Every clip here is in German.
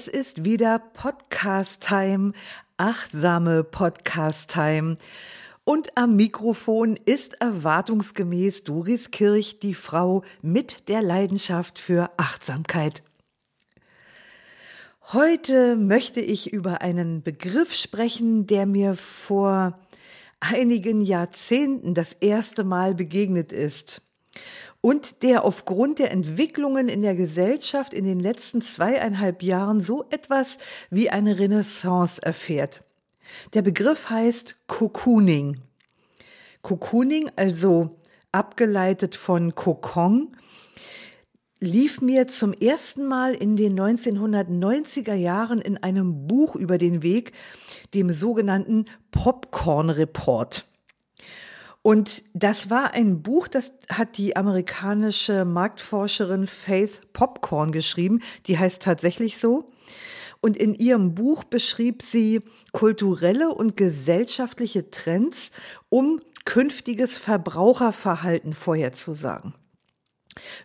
Es ist wieder Podcast-Time, achtsame Podcast-Time. Und am Mikrofon ist erwartungsgemäß Doris Kirch, die Frau mit der Leidenschaft für Achtsamkeit. Heute möchte ich über einen Begriff sprechen, der mir vor einigen Jahrzehnten das erste Mal begegnet ist und der aufgrund der Entwicklungen in der Gesellschaft in den letzten zweieinhalb Jahren so etwas wie eine Renaissance erfährt. Der Begriff heißt Cocooning. Cocooning, also abgeleitet von Kokon, lief mir zum ersten Mal in den 1990er Jahren in einem Buch über den Weg, dem sogenannten Popcorn Report. Und das war ein Buch, das hat die amerikanische Marktforscherin Faith Popcorn geschrieben. Die heißt tatsächlich so. Und in ihrem Buch beschrieb sie kulturelle und gesellschaftliche Trends, um künftiges Verbraucherverhalten vorherzusagen.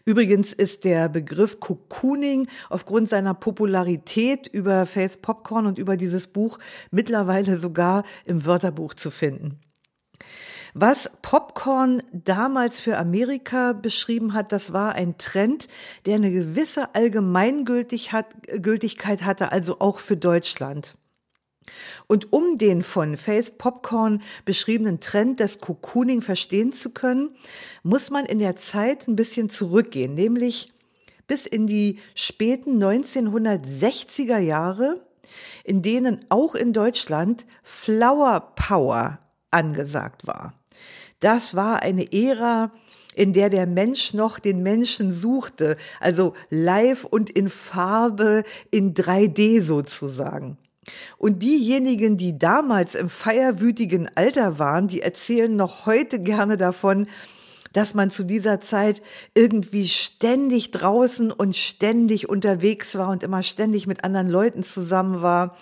Übrigens ist der Begriff Cocooning aufgrund seiner Popularität über Face Popcorn und über dieses Buch mittlerweile sogar im Wörterbuch zu finden. Was Popcorn damals für Amerika beschrieben hat, das war ein Trend, der eine gewisse Allgemeingültigkeit hatte, also auch für Deutschland. Und um den von Face Popcorn beschriebenen Trend des Cocooning verstehen zu können, muss man in der Zeit ein bisschen zurückgehen, nämlich bis in die späten 1960er Jahre, in denen auch in Deutschland Flower Power angesagt war. Das war eine Ära, in der der Mensch noch den Menschen suchte, also live und in Farbe, in 3D sozusagen. Und diejenigen, die damals im feierwütigen Alter waren, die erzählen noch heute gerne davon, dass man zu dieser Zeit irgendwie ständig draußen und ständig unterwegs war und immer ständig mit anderen Leuten zusammen war,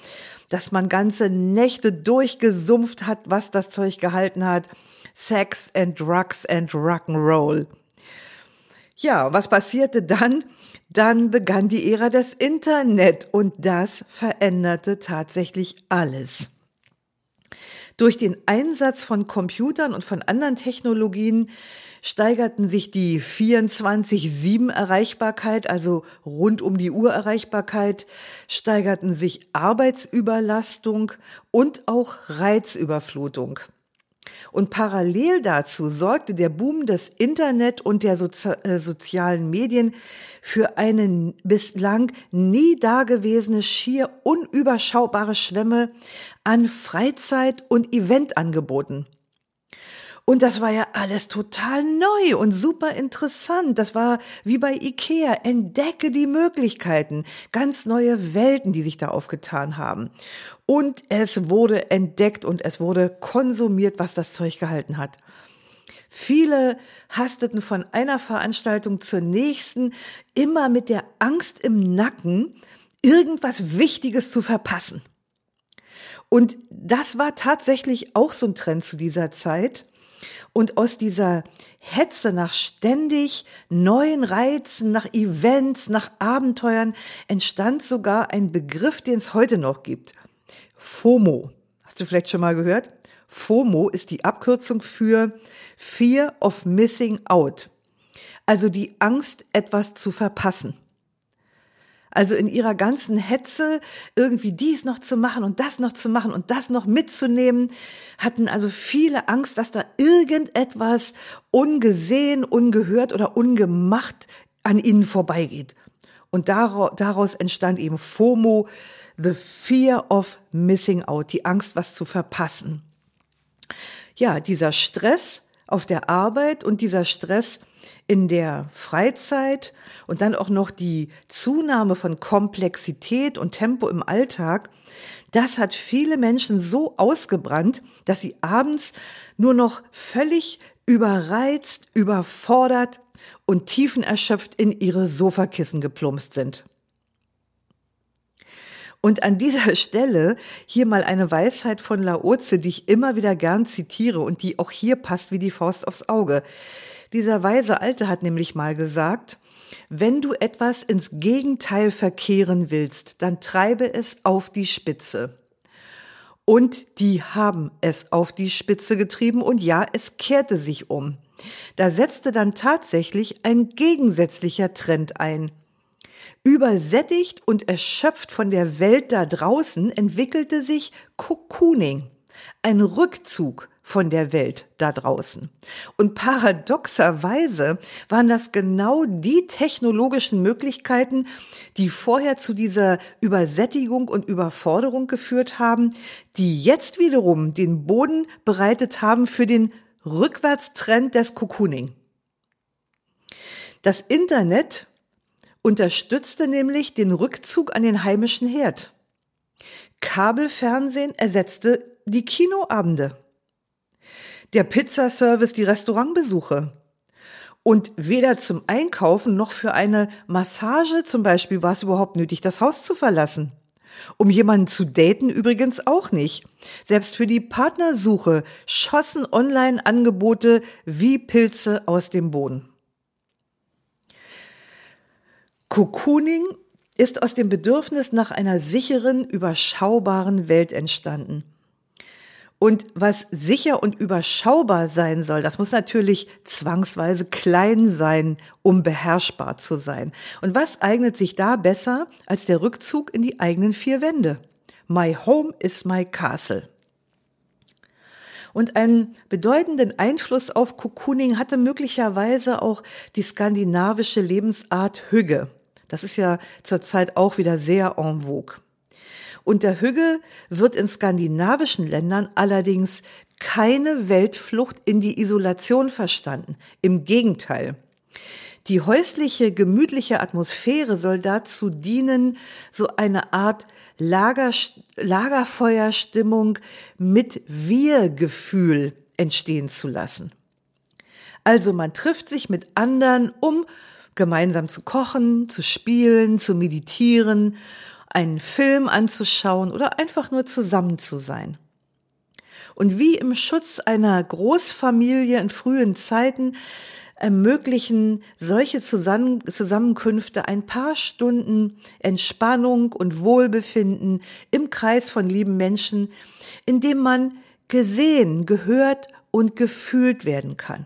dass man ganze Nächte durchgesumpft hat, was das Zeug gehalten hat. Sex and Drugs and Rock'n'Roll. Ja, was passierte dann? Dann begann die Ära des Internet und das veränderte tatsächlich alles. Durch den Einsatz von Computern und von anderen Technologien steigerten sich die 24-7 Erreichbarkeit, also rund um die Uhr Erreichbarkeit, steigerten sich Arbeitsüberlastung und auch Reizüberflutung. Und parallel dazu sorgte der Boom des Internet und der Sozi äh, sozialen Medien für eine bislang nie dagewesene, schier unüberschaubare Schwemme an Freizeit- und Eventangeboten. Und das war ja alles total neu und super interessant. Das war wie bei Ikea. Entdecke die Möglichkeiten. Ganz neue Welten, die sich da aufgetan haben. Und es wurde entdeckt und es wurde konsumiert, was das Zeug gehalten hat. Viele hasteten von einer Veranstaltung zur nächsten, immer mit der Angst im Nacken, irgendwas Wichtiges zu verpassen. Und das war tatsächlich auch so ein Trend zu dieser Zeit. Und aus dieser Hetze nach ständig neuen Reizen, nach Events, nach Abenteuern entstand sogar ein Begriff, den es heute noch gibt. FOMO. Hast du vielleicht schon mal gehört? FOMO ist die Abkürzung für Fear of Missing Out. Also die Angst, etwas zu verpassen. Also in ihrer ganzen Hetze irgendwie dies noch zu machen und das noch zu machen und das noch mitzunehmen, hatten also viele Angst, dass da irgendetwas ungesehen, ungehört oder ungemacht an ihnen vorbeigeht. Und daraus entstand eben FOMO, the fear of missing out, die Angst, was zu verpassen. Ja, dieser Stress auf der Arbeit und dieser Stress in der Freizeit und dann auch noch die Zunahme von Komplexität und Tempo im Alltag, das hat viele Menschen so ausgebrannt, dass sie abends nur noch völlig überreizt, überfordert und tiefenerschöpft in ihre Sofakissen geplumpst sind. Und an dieser Stelle hier mal eine Weisheit von Laoze, die ich immer wieder gern zitiere und die auch hier passt wie die Faust aufs Auge. Dieser weise Alte hat nämlich mal gesagt, wenn du etwas ins Gegenteil verkehren willst, dann treibe es auf die Spitze. Und die haben es auf die Spitze getrieben und ja, es kehrte sich um. Da setzte dann tatsächlich ein gegensätzlicher Trend ein. Übersättigt und erschöpft von der Welt da draußen entwickelte sich Cocooning, ein Rückzug von der Welt da draußen. Und paradoxerweise waren das genau die technologischen Möglichkeiten, die vorher zu dieser Übersättigung und Überforderung geführt haben, die jetzt wiederum den Boden bereitet haben für den Rückwärtstrend des Cocooning. Das Internet unterstützte nämlich den Rückzug an den heimischen Herd. Kabelfernsehen ersetzte die Kinoabende der Pizzaservice die Restaurantbesuche. Und weder zum Einkaufen noch für eine Massage zum Beispiel war es überhaupt nötig, das Haus zu verlassen. Um jemanden zu daten übrigens auch nicht. Selbst für die Partnersuche schossen Online-Angebote wie Pilze aus dem Boden. Cocooning ist aus dem Bedürfnis nach einer sicheren, überschaubaren Welt entstanden. Und was sicher und überschaubar sein soll, das muss natürlich zwangsweise klein sein, um beherrschbar zu sein. Und was eignet sich da besser als der Rückzug in die eigenen vier Wände? My home is my castle. Und einen bedeutenden Einfluss auf Cocooning hatte möglicherweise auch die skandinavische Lebensart Hügge. Das ist ja zurzeit auch wieder sehr en vogue. Unter Hügge wird in skandinavischen Ländern allerdings keine Weltflucht in die Isolation verstanden. Im Gegenteil. Die häusliche, gemütliche Atmosphäre soll dazu dienen, so eine Art Lager, Lagerfeuerstimmung mit Wir-Gefühl entstehen zu lassen. Also man trifft sich mit anderen, um gemeinsam zu kochen, zu spielen, zu meditieren einen Film anzuschauen oder einfach nur zusammen zu sein. Und wie im Schutz einer Großfamilie in frühen Zeiten ermöglichen solche Zusammenkünfte ein paar Stunden Entspannung und Wohlbefinden im Kreis von lieben Menschen, in dem man gesehen, gehört und gefühlt werden kann.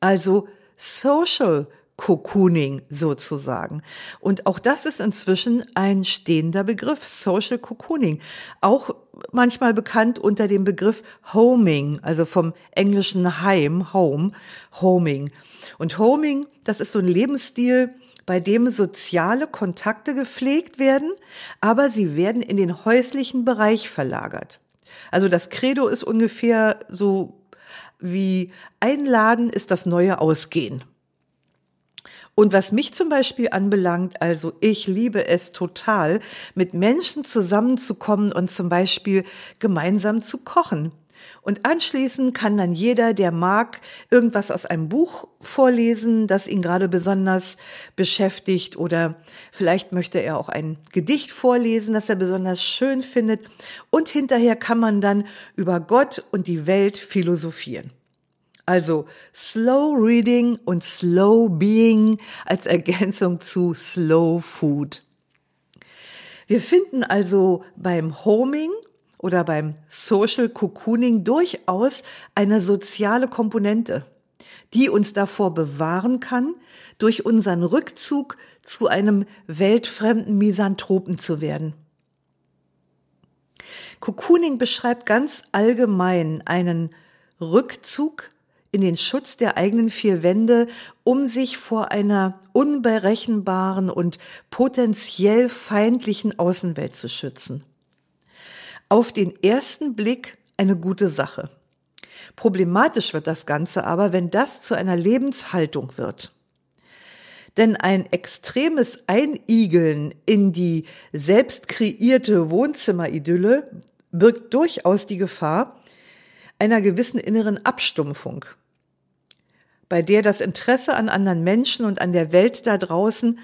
Also Social Cocooning sozusagen. Und auch das ist inzwischen ein stehender Begriff, Social Cocooning. Auch manchmal bekannt unter dem Begriff Homing, also vom englischen Heim, Home, Homing. Und Homing, das ist so ein Lebensstil, bei dem soziale Kontakte gepflegt werden, aber sie werden in den häuslichen Bereich verlagert. Also das Credo ist ungefähr so wie Einladen ist das neue Ausgehen. Und was mich zum Beispiel anbelangt, also ich liebe es total, mit Menschen zusammenzukommen und zum Beispiel gemeinsam zu kochen. Und anschließend kann dann jeder, der mag, irgendwas aus einem Buch vorlesen, das ihn gerade besonders beschäftigt oder vielleicht möchte er auch ein Gedicht vorlesen, das er besonders schön findet. Und hinterher kann man dann über Gott und die Welt philosophieren. Also Slow Reading und Slow Being als Ergänzung zu Slow Food. Wir finden also beim Homing oder beim Social Cocooning durchaus eine soziale Komponente, die uns davor bewahren kann, durch unseren Rückzug zu einem weltfremden Misanthropen zu werden. Cocooning beschreibt ganz allgemein einen Rückzug in den Schutz der eigenen vier Wände, um sich vor einer unberechenbaren und potenziell feindlichen Außenwelt zu schützen. Auf den ersten Blick eine gute Sache. Problematisch wird das Ganze aber, wenn das zu einer Lebenshaltung wird. Denn ein extremes Einigeln in die selbst kreierte Wohnzimmeridylle birgt durchaus die Gefahr einer gewissen inneren Abstumpfung, bei der das Interesse an anderen Menschen und an der Welt da draußen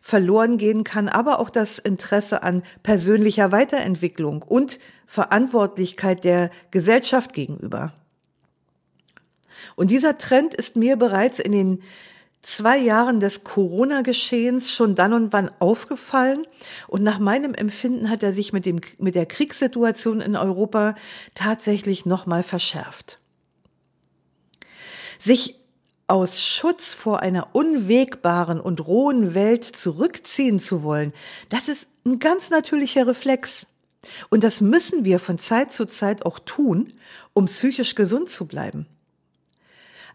verloren gehen kann, aber auch das Interesse an persönlicher Weiterentwicklung und Verantwortlichkeit der Gesellschaft gegenüber. Und dieser Trend ist mir bereits in den zwei Jahren des Corona-Geschehens schon dann und wann aufgefallen. Und nach meinem Empfinden hat er sich mit, dem, mit der Kriegssituation in Europa tatsächlich nochmal verschärft. Sich aus Schutz vor einer unwegbaren und rohen Welt zurückziehen zu wollen, das ist ein ganz natürlicher Reflex. Und das müssen wir von Zeit zu Zeit auch tun, um psychisch gesund zu bleiben.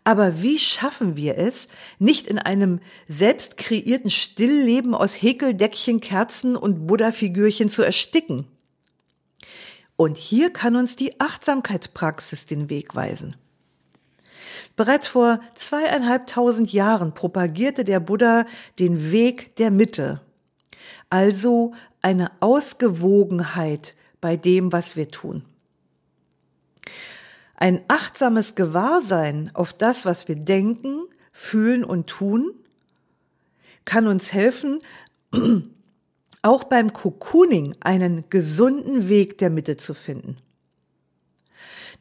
Aber wie schaffen wir es, nicht in einem selbst kreierten Stillleben aus Häkeldeckchen, Kerzen und Buddha-Figürchen zu ersticken? Und hier kann uns die Achtsamkeitspraxis den Weg weisen. Bereits vor zweieinhalbtausend Jahren propagierte der Buddha den Weg der Mitte, also eine Ausgewogenheit bei dem, was wir tun. Ein achtsames Gewahrsein auf das, was wir denken, fühlen und tun, kann uns helfen, auch beim Cocooning einen gesunden Weg der Mitte zu finden.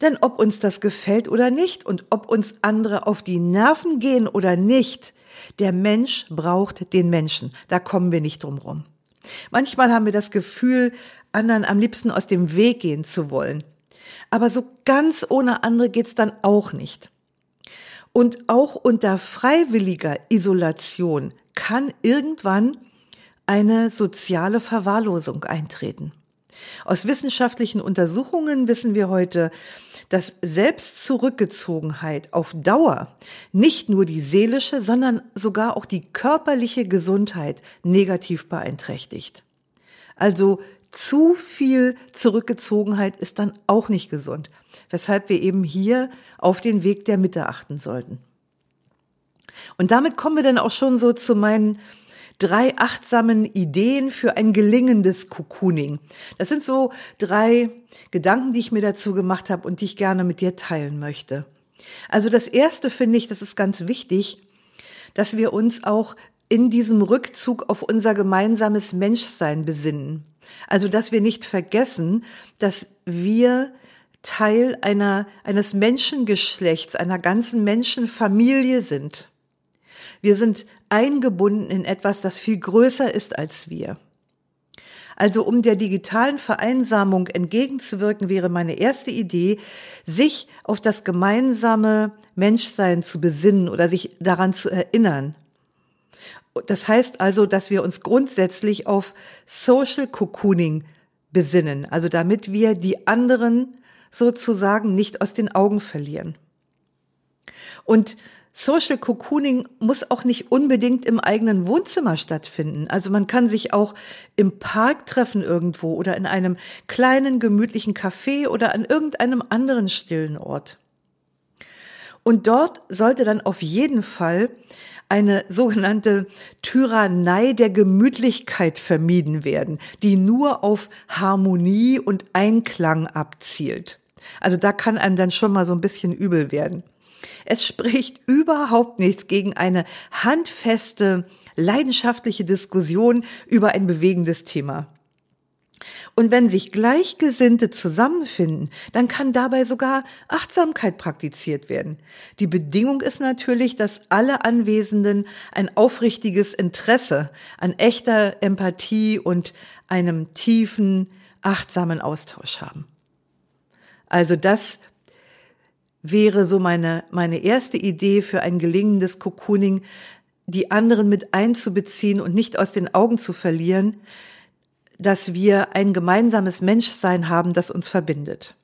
Denn ob uns das gefällt oder nicht und ob uns andere auf die Nerven gehen oder nicht, der Mensch braucht den Menschen. Da kommen wir nicht drum rum. Manchmal haben wir das Gefühl, anderen am liebsten aus dem Weg gehen zu wollen. Aber so ganz ohne andere geht's dann auch nicht. Und auch unter freiwilliger Isolation kann irgendwann eine soziale Verwahrlosung eintreten. Aus wissenschaftlichen Untersuchungen wissen wir heute, dass Selbstzurückgezogenheit auf Dauer nicht nur die seelische, sondern sogar auch die körperliche Gesundheit negativ beeinträchtigt. Also zu viel Zurückgezogenheit ist dann auch nicht gesund, weshalb wir eben hier auf den Weg der Mitte achten sollten. Und damit kommen wir dann auch schon so zu meinen drei achtsamen Ideen für ein gelingendes Cocooning. Das sind so drei Gedanken, die ich mir dazu gemacht habe und die ich gerne mit dir teilen möchte. Also das erste finde ich, das ist ganz wichtig, dass wir uns auch in diesem Rückzug auf unser gemeinsames Menschsein besinnen. Also, dass wir nicht vergessen, dass wir Teil einer, eines Menschengeschlechts, einer ganzen Menschenfamilie sind. Wir sind eingebunden in etwas, das viel größer ist als wir. Also um der digitalen Vereinsamung entgegenzuwirken, wäre meine erste Idee, sich auf das gemeinsame Menschsein zu besinnen oder sich daran zu erinnern. Das heißt also, dass wir uns grundsätzlich auf Social Cocooning besinnen, also damit wir die anderen sozusagen nicht aus den Augen verlieren. Und Social Cocooning muss auch nicht unbedingt im eigenen Wohnzimmer stattfinden. Also man kann sich auch im Park treffen irgendwo oder in einem kleinen gemütlichen Café oder an irgendeinem anderen stillen Ort. Und dort sollte dann auf jeden Fall eine sogenannte Tyrannei der Gemütlichkeit vermieden werden, die nur auf Harmonie und Einklang abzielt. Also da kann einem dann schon mal so ein bisschen übel werden. Es spricht überhaupt nichts gegen eine handfeste, leidenschaftliche Diskussion über ein bewegendes Thema. Und wenn sich Gleichgesinnte zusammenfinden, dann kann dabei sogar Achtsamkeit praktiziert werden. Die Bedingung ist natürlich, dass alle Anwesenden ein aufrichtiges Interesse an echter Empathie und einem tiefen, achtsamen Austausch haben. Also das wäre so meine, meine erste Idee für ein gelingendes Cocooning, die anderen mit einzubeziehen und nicht aus den Augen zu verlieren, dass wir ein gemeinsames Menschsein haben, das uns verbindet.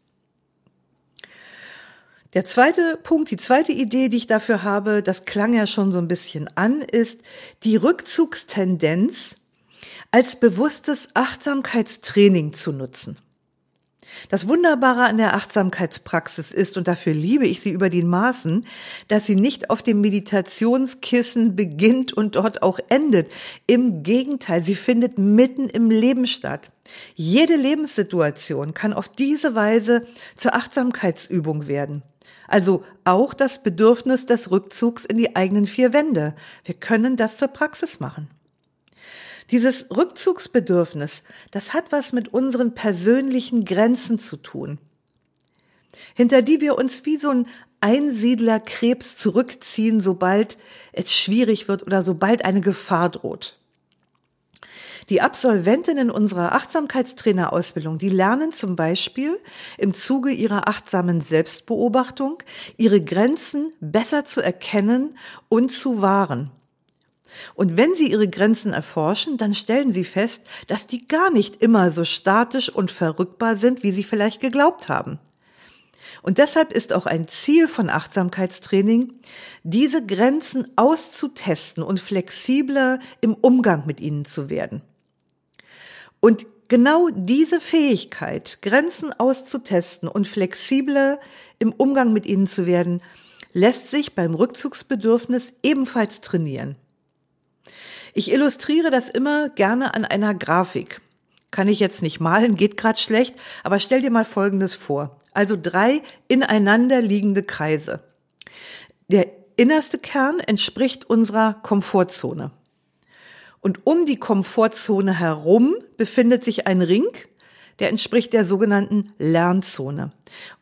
Der zweite Punkt, die zweite Idee, die ich dafür habe, das klang ja schon so ein bisschen an, ist die Rückzugstendenz als bewusstes Achtsamkeitstraining zu nutzen. Das Wunderbare an der Achtsamkeitspraxis ist, und dafür liebe ich sie über den Maßen, dass sie nicht auf dem Meditationskissen beginnt und dort auch endet. Im Gegenteil, sie findet mitten im Leben statt. Jede Lebenssituation kann auf diese Weise zur Achtsamkeitsübung werden. Also auch das Bedürfnis des Rückzugs in die eigenen vier Wände. Wir können das zur Praxis machen. Dieses Rückzugsbedürfnis, das hat was mit unseren persönlichen Grenzen zu tun, hinter die wir uns wie so ein Einsiedlerkrebs zurückziehen, sobald es schwierig wird oder sobald eine Gefahr droht. Die Absolventinnen unserer Achtsamkeitstrainerausbildung, die lernen zum Beispiel im Zuge ihrer achtsamen Selbstbeobachtung, ihre Grenzen besser zu erkennen und zu wahren. Und wenn Sie Ihre Grenzen erforschen, dann stellen Sie fest, dass die gar nicht immer so statisch und verrückbar sind, wie Sie vielleicht geglaubt haben. Und deshalb ist auch ein Ziel von Achtsamkeitstraining, diese Grenzen auszutesten und flexibler im Umgang mit ihnen zu werden. Und genau diese Fähigkeit, Grenzen auszutesten und flexibler im Umgang mit ihnen zu werden, lässt sich beim Rückzugsbedürfnis ebenfalls trainieren. Ich illustriere das immer gerne an einer Grafik. Kann ich jetzt nicht malen, geht gerade schlecht, aber stell dir mal Folgendes vor. Also drei ineinander liegende Kreise. Der innerste Kern entspricht unserer Komfortzone. Und um die Komfortzone herum befindet sich ein Ring, der entspricht der sogenannten Lernzone.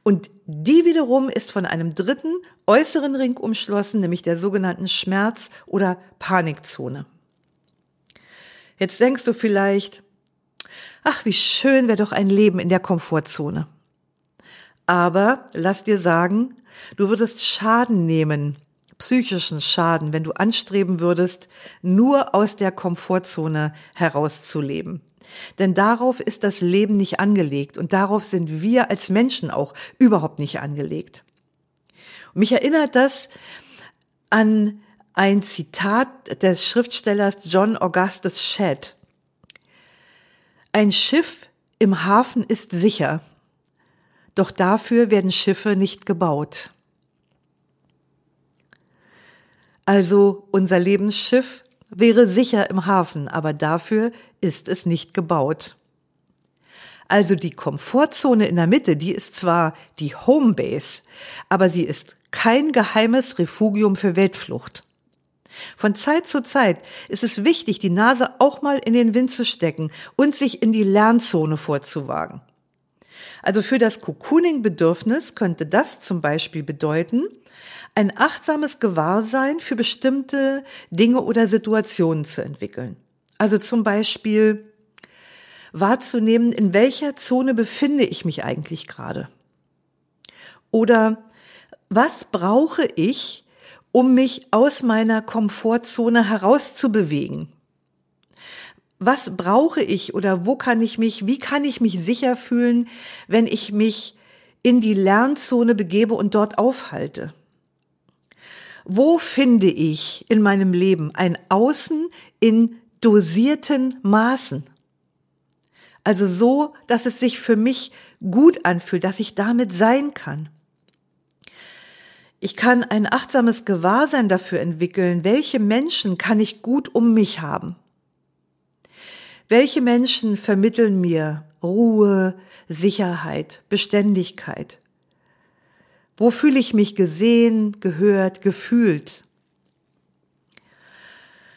Und die wiederum ist von einem dritten äußeren Ring umschlossen, nämlich der sogenannten Schmerz- oder Panikzone. Jetzt denkst du vielleicht, ach, wie schön wäre doch ein Leben in der Komfortzone. Aber lass dir sagen, du würdest Schaden nehmen, psychischen Schaden, wenn du anstreben würdest, nur aus der Komfortzone herauszuleben. Denn darauf ist das Leben nicht angelegt und darauf sind wir als Menschen auch überhaupt nicht angelegt. Mich erinnert das an ein Zitat des Schriftstellers John Augustus Shedd. Ein Schiff im Hafen ist sicher, doch dafür werden Schiffe nicht gebaut. Also unser Lebensschiff wäre sicher im Hafen, aber dafür ist es nicht gebaut. Also die Komfortzone in der Mitte, die ist zwar die Homebase, aber sie ist kein geheimes Refugium für Weltflucht. Von Zeit zu Zeit ist es wichtig, die Nase auch mal in den Wind zu stecken und sich in die Lernzone vorzuwagen. Also für das Cocooning-Bedürfnis könnte das zum Beispiel bedeuten, ein achtsames Gewahrsein für bestimmte Dinge oder Situationen zu entwickeln. Also zum Beispiel wahrzunehmen, in welcher Zone befinde ich mich eigentlich gerade? Oder was brauche ich, um mich aus meiner Komfortzone herauszubewegen? Was brauche ich oder wo kann ich mich, wie kann ich mich sicher fühlen, wenn ich mich in die Lernzone begebe und dort aufhalte? Wo finde ich in meinem Leben ein Außen in dosierten Maßen? Also so, dass es sich für mich gut anfühlt, dass ich damit sein kann. Ich kann ein achtsames Gewahrsein dafür entwickeln, welche Menschen kann ich gut um mich haben. Welche Menschen vermitteln mir Ruhe, Sicherheit, Beständigkeit? Wo fühle ich mich gesehen, gehört, gefühlt?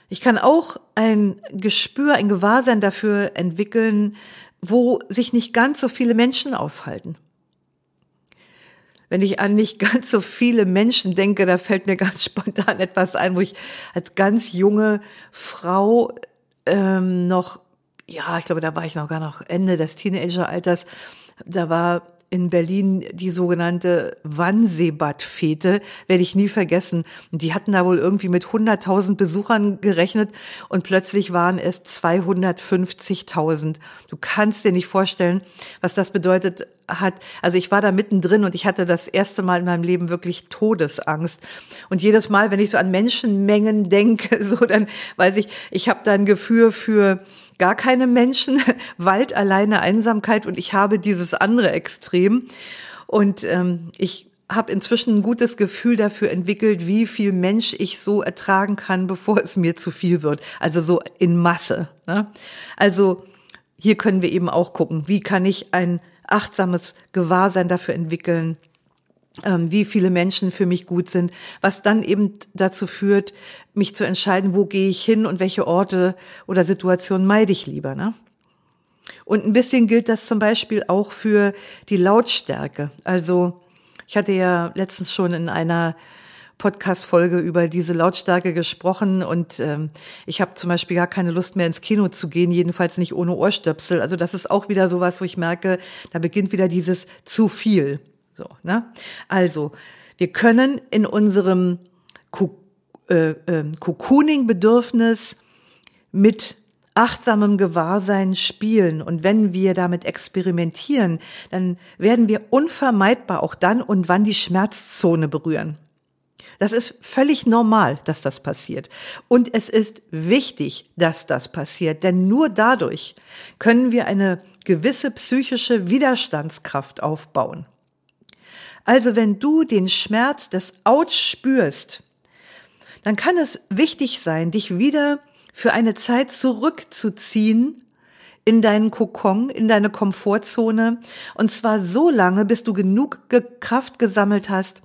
Ich kann auch ein Gespür, ein Gewahrsein dafür entwickeln, wo sich nicht ganz so viele Menschen aufhalten. Wenn ich an nicht ganz so viele Menschen denke, da fällt mir ganz spontan etwas ein, wo ich als ganz junge Frau ähm, noch, ja, ich glaube, da war ich noch gar noch Ende des Teenageralters, da war in Berlin die sogenannte Wannseebad-Fete, werde ich nie vergessen. Die hatten da wohl irgendwie mit 100.000 Besuchern gerechnet und plötzlich waren es 250.000. Du kannst dir nicht vorstellen, was das bedeutet, hat, also ich war da mittendrin und ich hatte das erste Mal in meinem Leben wirklich Todesangst. Und jedes Mal, wenn ich so an Menschenmengen denke, so dann weiß ich, ich habe da ein Gefühl für gar keine Menschen, Wald alleine, Einsamkeit und ich habe dieses andere Extrem. Und ähm, ich habe inzwischen ein gutes Gefühl dafür entwickelt, wie viel Mensch ich so ertragen kann, bevor es mir zu viel wird. Also so in Masse. Ne? Also hier können wir eben auch gucken, wie kann ich ein achtsames Gewahrsein dafür entwickeln, wie viele Menschen für mich gut sind, was dann eben dazu führt, mich zu entscheiden, wo gehe ich hin und welche Orte oder Situationen meide ich lieber. Ne? Und ein bisschen gilt das zum Beispiel auch für die Lautstärke. Also ich hatte ja letztens schon in einer Podcast-Folge über diese Lautstärke gesprochen und ähm, ich habe zum Beispiel gar keine Lust mehr ins Kino zu gehen, jedenfalls nicht ohne Ohrstöpsel. Also das ist auch wieder sowas, wo ich merke, da beginnt wieder dieses zu viel. So, ne? Also wir können in unserem äh, äh, Cocooning-Bedürfnis mit achtsamem Gewahrsein spielen. Und wenn wir damit experimentieren, dann werden wir unvermeidbar auch dann und wann die Schmerzzone berühren. Das ist völlig normal, dass das passiert. Und es ist wichtig, dass das passiert, denn nur dadurch können wir eine gewisse psychische Widerstandskraft aufbauen. Also wenn du den Schmerz des Outs spürst, dann kann es wichtig sein, dich wieder für eine Zeit zurückzuziehen in deinen Kokon, in deine Komfortzone, und zwar so lange, bis du genug Kraft gesammelt hast,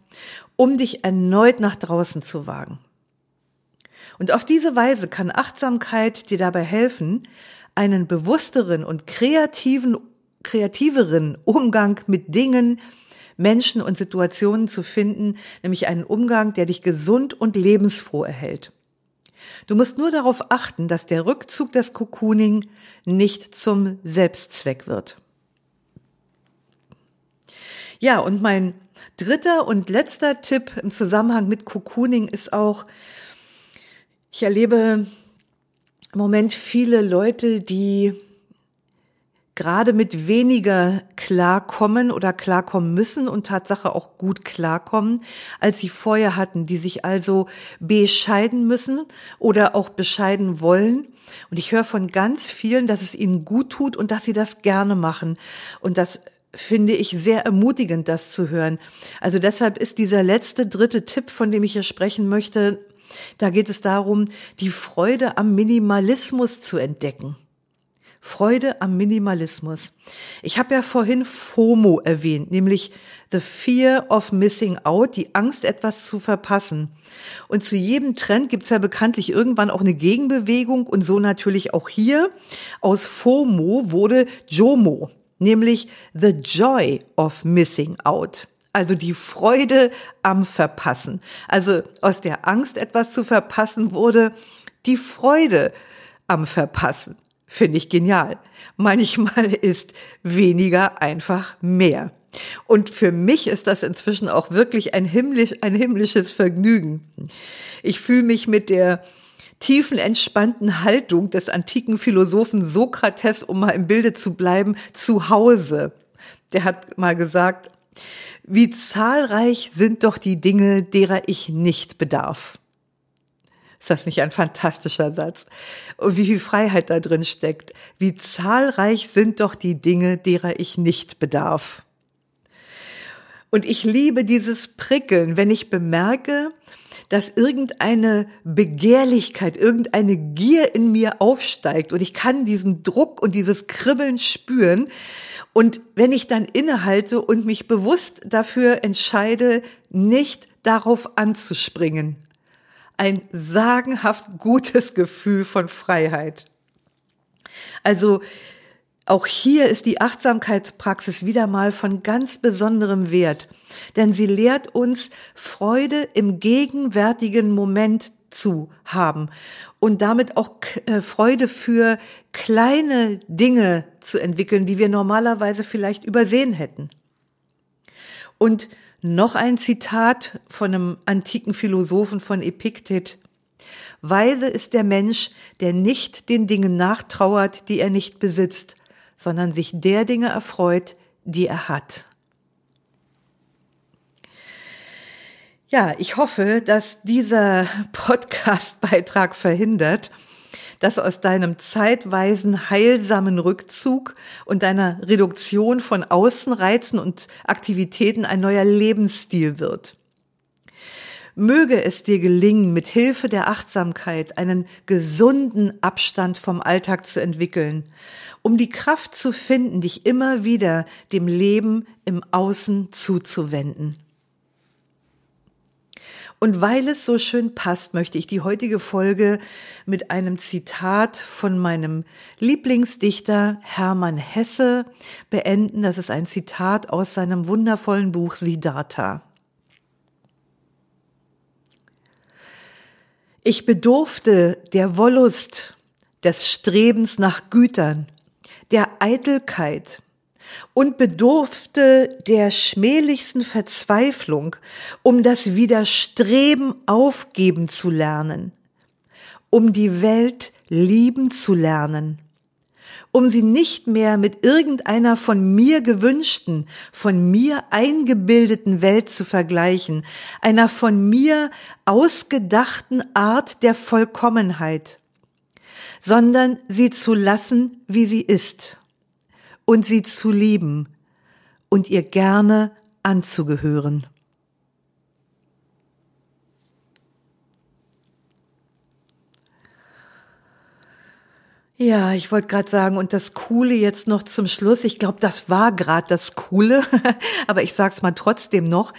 um dich erneut nach draußen zu wagen. Und auf diese Weise kann Achtsamkeit dir dabei helfen, einen bewussteren und kreativen, kreativeren Umgang mit Dingen, Menschen und Situationen zu finden, nämlich einen Umgang, der dich gesund und lebensfroh erhält. Du musst nur darauf achten, dass der Rückzug des Cocooning nicht zum Selbstzweck wird. Ja, und mein dritter und letzter Tipp im Zusammenhang mit Cocooning ist auch, ich erlebe im Moment viele Leute, die gerade mit weniger klarkommen oder klarkommen müssen und Tatsache auch gut klarkommen, als sie vorher hatten, die sich also bescheiden müssen oder auch bescheiden wollen. Und ich höre von ganz vielen, dass es ihnen gut tut und dass sie das gerne machen. Und das finde ich sehr ermutigend, das zu hören. Also deshalb ist dieser letzte, dritte Tipp, von dem ich hier sprechen möchte, da geht es darum, die Freude am Minimalismus zu entdecken. Freude am Minimalismus. Ich habe ja vorhin FOMO erwähnt, nämlich The Fear of Missing Out, die Angst, etwas zu verpassen. Und zu jedem Trend gibt es ja bekanntlich irgendwann auch eine Gegenbewegung und so natürlich auch hier. Aus FOMO wurde JOMO, nämlich The Joy of Missing Out. Also die Freude am Verpassen. Also aus der Angst, etwas zu verpassen, wurde die Freude am Verpassen. Finde ich genial. Manchmal ist weniger einfach mehr. Und für mich ist das inzwischen auch wirklich ein, himmlisch, ein himmlisches Vergnügen. Ich fühle mich mit der tiefen, entspannten Haltung des antiken Philosophen Sokrates, um mal im Bilde zu bleiben, zu Hause. Der hat mal gesagt, wie zahlreich sind doch die Dinge, derer ich nicht bedarf. Ist das nicht ein fantastischer Satz? Und wie viel Freiheit da drin steckt. Wie zahlreich sind doch die Dinge, derer ich nicht bedarf. Und ich liebe dieses Prickeln, wenn ich bemerke, dass irgendeine Begehrlichkeit, irgendeine Gier in mir aufsteigt und ich kann diesen Druck und dieses Kribbeln spüren. Und wenn ich dann innehalte und mich bewusst dafür entscheide, nicht darauf anzuspringen, ein sagenhaft gutes Gefühl von Freiheit. Also auch hier ist die Achtsamkeitspraxis wieder mal von ganz besonderem Wert, denn sie lehrt uns Freude im gegenwärtigen Moment zu haben und damit auch äh, Freude für kleine Dinge zu entwickeln, die wir normalerweise vielleicht übersehen hätten. Und noch ein Zitat von einem antiken Philosophen von Epiktet. Weise ist der Mensch, der nicht den Dingen nachtrauert, die er nicht besitzt, sondern sich der Dinge erfreut, die er hat. Ja, ich hoffe, dass dieser Podcast-Beitrag verhindert, dass aus deinem zeitweisen heilsamen Rückzug und deiner Reduktion von Außenreizen und Aktivitäten ein neuer Lebensstil wird. Möge es dir gelingen, mit Hilfe der Achtsamkeit einen gesunden Abstand vom Alltag zu entwickeln, um die Kraft zu finden, dich immer wieder dem Leben im Außen zuzuwenden. Und weil es so schön passt, möchte ich die heutige Folge mit einem Zitat von meinem Lieblingsdichter Hermann Hesse beenden. Das ist ein Zitat aus seinem wundervollen Buch Siddhartha. Ich bedurfte der Wollust, des Strebens nach Gütern, der Eitelkeit, und bedurfte der schmählichsten Verzweiflung, um das Widerstreben aufgeben zu lernen, um die Welt lieben zu lernen, um sie nicht mehr mit irgendeiner von mir gewünschten, von mir eingebildeten Welt zu vergleichen, einer von mir ausgedachten Art der Vollkommenheit, sondern sie zu lassen, wie sie ist und sie zu lieben und ihr gerne anzugehören. Ja, ich wollte gerade sagen, und das Coole jetzt noch zum Schluss, ich glaube, das war gerade das Coole, aber ich sag's mal trotzdem noch.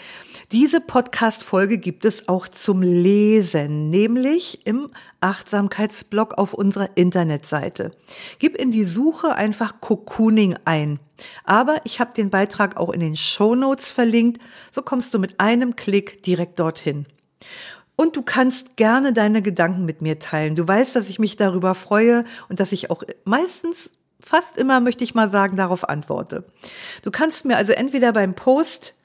Diese Podcast-Folge gibt es auch zum Lesen, nämlich im Achtsamkeitsblog auf unserer Internetseite. Gib in die Suche einfach Cocooning ein. Aber ich habe den Beitrag auch in den Show Notes verlinkt, so kommst du mit einem Klick direkt dorthin. Und du kannst gerne deine Gedanken mit mir teilen. Du weißt, dass ich mich darüber freue und dass ich auch meistens, fast immer, möchte ich mal sagen, darauf antworte. Du kannst mir also entweder beim Post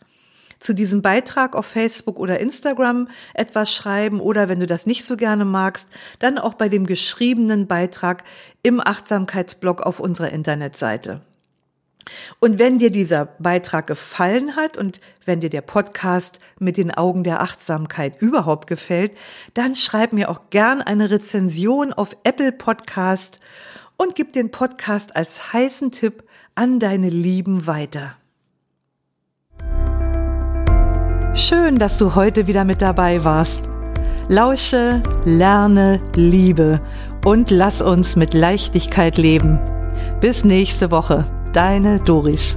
zu diesem Beitrag auf Facebook oder Instagram etwas schreiben oder wenn du das nicht so gerne magst, dann auch bei dem geschriebenen Beitrag im Achtsamkeitsblog auf unserer Internetseite. Und wenn dir dieser Beitrag gefallen hat und wenn dir der Podcast mit den Augen der Achtsamkeit überhaupt gefällt, dann schreib mir auch gern eine Rezension auf Apple Podcast und gib den Podcast als heißen Tipp an deine Lieben weiter. Schön, dass du heute wieder mit dabei warst. Lausche, lerne, liebe und lass uns mit Leichtigkeit leben. Bis nächste Woche, deine Doris.